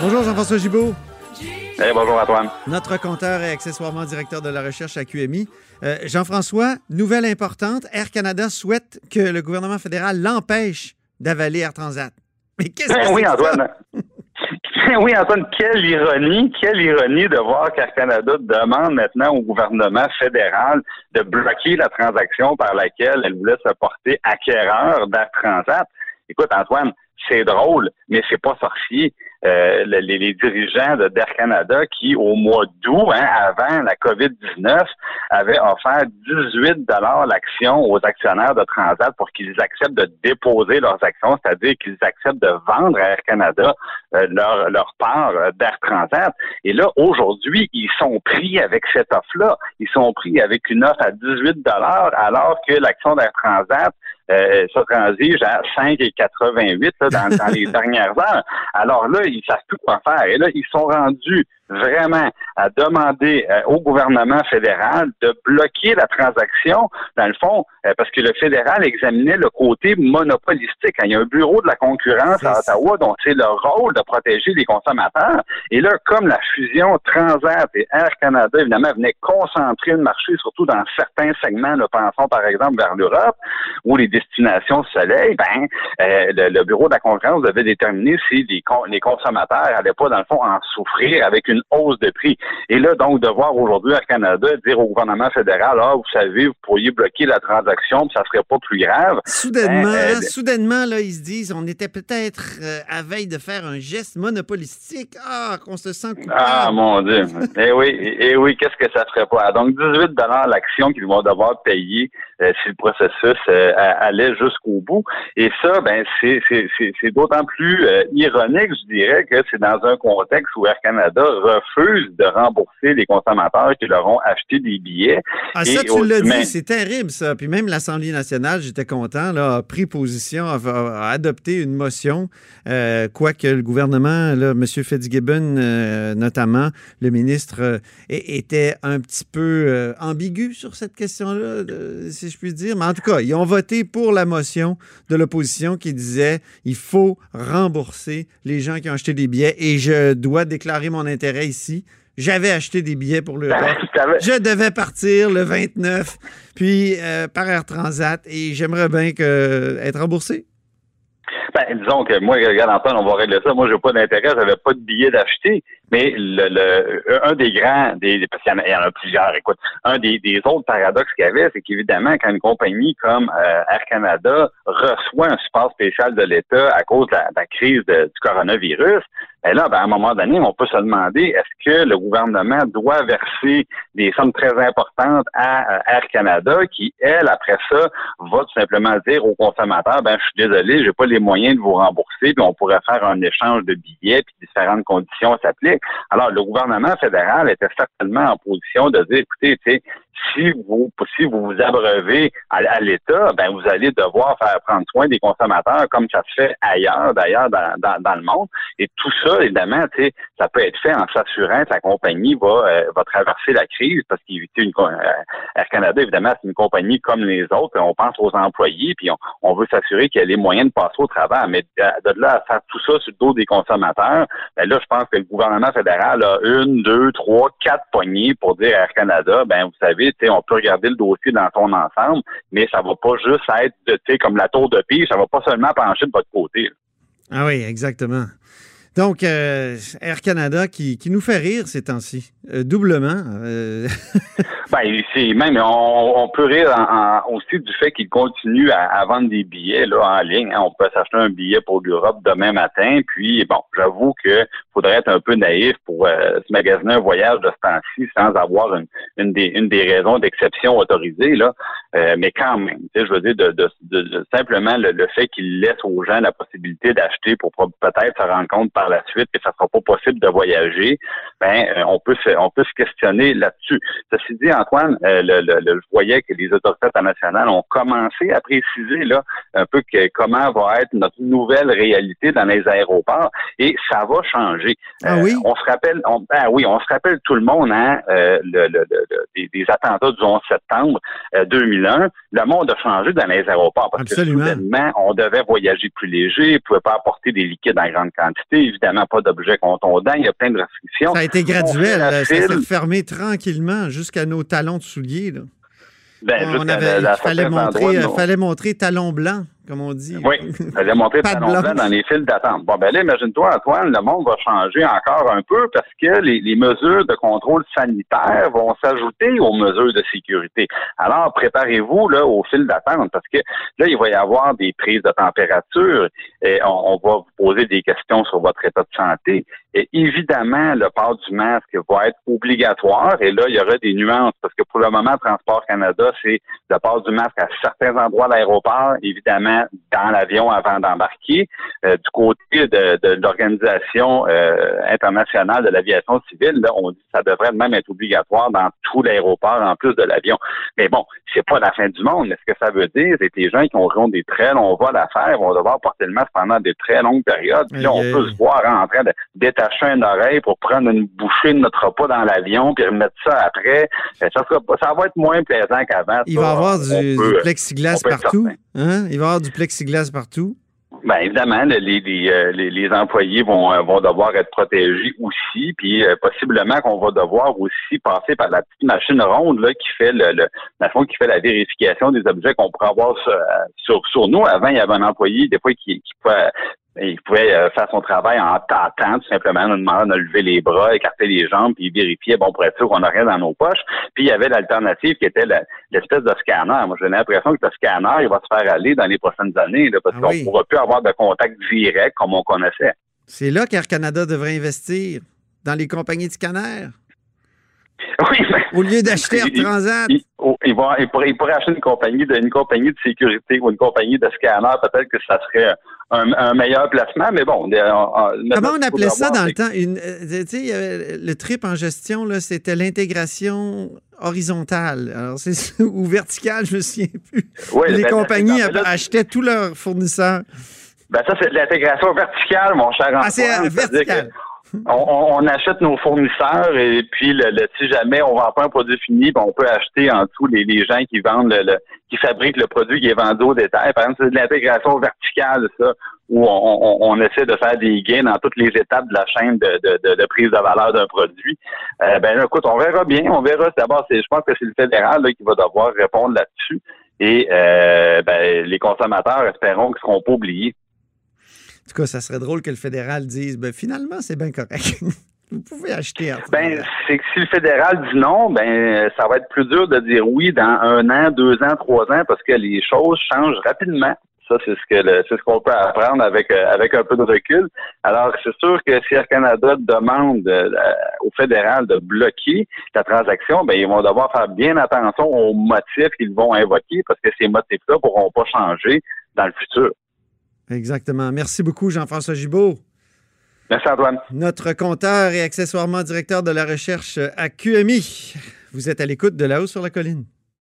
Bonjour Jean-François Gibault. Hey, bonjour Antoine. Notre compteur et accessoirement directeur de la recherche à QMI. Euh, Jean-François, nouvelle importante, Air Canada souhaite que le gouvernement fédéral l'empêche d'avaler Air Transat. Mais qu'est-ce que ben oui, Antoine. oui, Antoine, quelle ironie, quelle ironie de voir qu'Air Canada demande maintenant au gouvernement fédéral de bloquer la transaction par laquelle elle voulait se porter acquéreur d'Air Transat. Écoute, Antoine, c'est drôle, mais c'est pas sorcier. Euh, les, dirigeants d'Air Canada qui, au mois d'août, hein, avant la COVID-19, avaient offert 18 l'action aux actionnaires de Transat pour qu'ils acceptent de déposer leurs actions, c'est-à-dire qu'ils acceptent de vendre à Air Canada euh, leur, leur part euh, d'Air Transat. Et là, aujourd'hui, ils sont pris avec cette offre-là. Ils sont pris avec une offre à 18 alors que l'action d'Air Transat euh, ça transige à 5,88 dans, dans les dernières heures. Alors là, ils savent tout quoi faire. Et là, ils sont rendus vraiment à demander euh, au gouvernement fédéral de bloquer la transaction, dans le fond, euh, parce que le fédéral examinait le côté monopolistique. Il y a un bureau de la concurrence à Ottawa dont c'est le rôle de protéger les consommateurs. Et là, comme la fusion Transat et Air Canada, évidemment, venait concentrer le marché, surtout dans certains segments, nous pensons par exemple vers l'Europe, ou les destinations soleil, ben, euh, le, bureau de la concurrence devait déterminer si les, les consommateurs n'allaient pas, dans le fond, en souffrir avec une hausse de prix. Et là, donc, de voir aujourd'hui Air Canada dire au gouvernement fédéral, ah, vous savez, vous pourriez bloquer la transaction, puis ça serait pas plus grave. Soudainement, ben, euh, soudainement, là, ils se disent, on était peut-être euh, à veille de faire un geste monopolistique. Ah, qu'on se sent coupable. Ah, mon Dieu. eh oui, eh oui, qu'est-ce que ça ferait pas? Donc, 18 l'action qu'ils vont devoir payer euh, si le processus allait jusqu'au bout. Et ça, ben, c'est d'autant plus ironique, je dirais, que c'est dans un contexte où Air Canada refuse de rembourser les consommateurs qui leur ont acheté des billets. Ah, ça, tu l'as dit, c'est terrible, ça. Puis même l'Assemblée nationale, j'étais content, là, a pris position, a, adopté une motion, euh, quoique le gouvernement, là, M. Fitzgibbon, euh, notamment, le ministre, euh, était un petit peu ambigu sur cette question-là, si je puis dire. Mais en tout cas, ils ont voté pour la motion de l'opposition qui disait il faut rembourser les gens qui ont acheté des billets et je dois déclarer mon intérêt ici. J'avais acheté des billets pour l'Europe. Je devais partir le 29, puis euh, par Air Transat, et j'aimerais bien que, être remboursé. Ben, disons que moi, regarde Antoine, on va régler ça. Moi, j'ai pas d'intérêt, j'avais pas de billets d'acheter. Mais le, le, un des grands, des, parce qu'il y, en a plusieurs, écoute, un des, des autres paradoxes qu'il y avait, c'est qu'évidemment, quand une compagnie comme euh, Air Canada reçoit un support spécial de l'État à cause de la, crise du coronavirus, ben là, ben, à un moment donné, on peut se demander est-ce que le gouvernement doit verser des sommes très importantes à euh, Air Canada, qui, elle, après ça, va tout simplement dire aux consommateurs ben, je suis désolé, j'ai pas les moyens de vous rembourser, puis on pourrait faire un échange de billets, puis différentes conditions s'appliquent. Alors, le gouvernement fédéral était certainement en position de dire, écoutez, tu sais, si vous si vous vous abreuvez à, l'État, ben vous allez devoir faire prendre soin des consommateurs comme ça se fait ailleurs, d'ailleurs dans, dans, le monde. Et tout ça, évidemment, ça peut être fait en s'assurant que la compagnie va euh, va traverser la crise parce qu'éviter une euh, Air Canada, évidemment, c'est une compagnie comme les autres. On pense aux employés, puis on, veut s'assurer qu'il y a les moyens de passer au travail. Mais de, là à faire tout ça sur le dos des consommateurs, ben là, je pense que le gouvernement fédéral a une, deux, trois, quatre poignées pour dire à Air Canada, ben vous savez, on peut regarder le dossier dans son ensemble, mais ça va pas juste être, comme la tour de pire, ça va pas seulement pencher de votre côté. Ah oui, exactement. Donc, euh, Air Canada qui, nous fait rire ces temps-ci, euh, doublement. Euh. ben, c'est même, on, peut rire aussi du fait qu'il continue à, vendre des billets là, en ligne. Hein. On peut s'acheter un billet pour l'Europe demain matin. Puis, bon, j'avoue que faudrait être un peu naïf pour se magasiner un voyage de ce temps-ci sans avoir une, des, raisons d'exception autorisées. Là. mais quand même, je veux dire, de, simplement le, fait qu'il laisse aux gens la possibilité d'acheter pour peut-être se rendre compte par la suite que ça sera pas possible de voyager, ben euh, on peut se, questionner là-dessus. Ceci dit, Antoine, euh, le, je voyais que les autorités internationales ont commencé à préciser là un peu comment va être notre nouvelle réalité dans les aéroports et ça va changer Ah oui? on se rappelle, ben oui, on se rappelle tout le monde, hein, le, des, attentats du 11 septembre 2001. Le monde a changé dans les aéroports parce Absolument. que soudainement, on devait voyager plus léger, ne pouvait pas apporter des liquides en grande quantité, évidemment pas d'objets contondants, il y a plein de restrictions. Ça a été graduel, ça s'est fermé tranquillement jusqu'à nos talons de souliers. Là. Ben, on avait, il fallait montrer, fallait montrer talon blanc comme on dit. Oui, il fallait montrer talon blanc dans les files d'attente. Bon, ben là, imagine-toi, Antoine, le monde va changer encore un peu parce que les, les mesures de contrôle sanitaire vont s'ajouter aux mesures de sécurité. Alors, préparez-vous là au fil d'attente parce que là, il va y avoir des prises de température et on, on va vous poser des questions sur votre état de santé. Et évidemment, le port du masque va être obligatoire et là, il y aura des nuances parce que pour le moment, Transport Canada, c'est le port du masque à certains endroits de l'aéroport, évidemment dans l'avion avant d'embarquer. Euh, du côté de, l'Organisation euh, internationale de l'aviation civile, là, on dit que ça devrait même être obligatoire dans tout l'aéroport en plus de l'avion. Mais bon, c'est pas la fin du monde. Mais ce que ça veut dire, c'est que les gens qui auront des très longs vols à faire vont devoir porter le masque pendant des très longues périodes. Puis là, on peut se voir en train de détacher un oreille pour prendre une bouchée de notre repas dans l'avion puis remettre ça après. Ça, ça va être moins plaisant qu'avant. Il va y avoir du, plexiglas partout. Hein? Il va y avoir du plexiglas partout? Bien, évidemment, les, les, euh, les, les, employés vont, euh, vont devoir être protégés aussi, puis euh, possiblement qu'on va devoir aussi passer par la petite machine ronde là, qui fait le, le qui fait la vérification des objets qu'on pourrait avoir sur, sur, nous. Avant, il y avait un employé, des fois, qui, qui pouvait il pouvait euh, faire son travail en tâtant, tout simplement, nous demandant de lever les bras, écarter les jambes, puis vérifier, bon, pour être sûr qu'on n'a rien dans nos poches. Puis il y avait l'alternative qui était l'espèce de scanner. Moi, j'ai l'impression que le scanner, il va se faire aller dans les prochaines années, parce ah qu'on ne pourra plus avoir de contact direct comme on connaissait. C'est là qu'Air Canada devrait investir, dans les compagnies de scanners? Oui, Au lieu d'acheter Air Transat. Oh, il, va, il, pourrait, il, pourrait, acheter une compagnie, de, une compagnie de sécurité ou une compagnie de scanner. Peut-être que ça serait un, meilleur placement, mais bon. Comment on appelait ça dans le temps? Une, euh, le trip en gestion, c'était l'intégration horizontale. Alors, c'est ou verticale, je me souviens plus. les ben, compagnies achetaient tous leurs fournisseurs. Ben ça, c'est de l'intégration verticale, mon cher Ah, c'est vertical on, achète nos fournisseurs et puis le, si jamais on vend pas un produit fini, ben, on peut acheter en tout les, gens qui vendent le, qui fabriquent le produit qui est vendu au détail. Par exemple, c'est de l'intégration verticale, ça, où on, essaie de faire des gains dans toutes les étapes de la chaîne de, prise de valeur d'un produit. Euh, ben écoute, on verra bien, on verra. D'abord, je pense que c'est le fédéral qui va devoir répondre là-dessus. Et euh, ben, les consommateurs, espérons qu'ils ne seront pas oubliés. En tout cas, ça serait drôle que le fédéral dise ben, finalement, c'est bien correct. Vous pouvez acheter. Ben, c'est que si le fédéral dit non, ben, ça va être plus dur de dire oui dans un an, deux ans, trois ans, parce que les choses changent rapidement. Ça, c'est ce que c'est ce qu'on peut apprendre avec euh, avec un peu de recul. Alors, c'est sûr que si Air Canada demande euh, au fédéral de bloquer la transaction, ben ils vont devoir faire bien attention aux motifs qu'ils vont invoquer parce que ces motifs-là ne pourront pas changer dans le futur. Exactement. Merci beaucoup, Jean-François Gibault. Merci, Antoine. Notre compteur et accessoirement directeur de la recherche à QMI. Vous êtes à l'écoute de La Haut sur la Colline.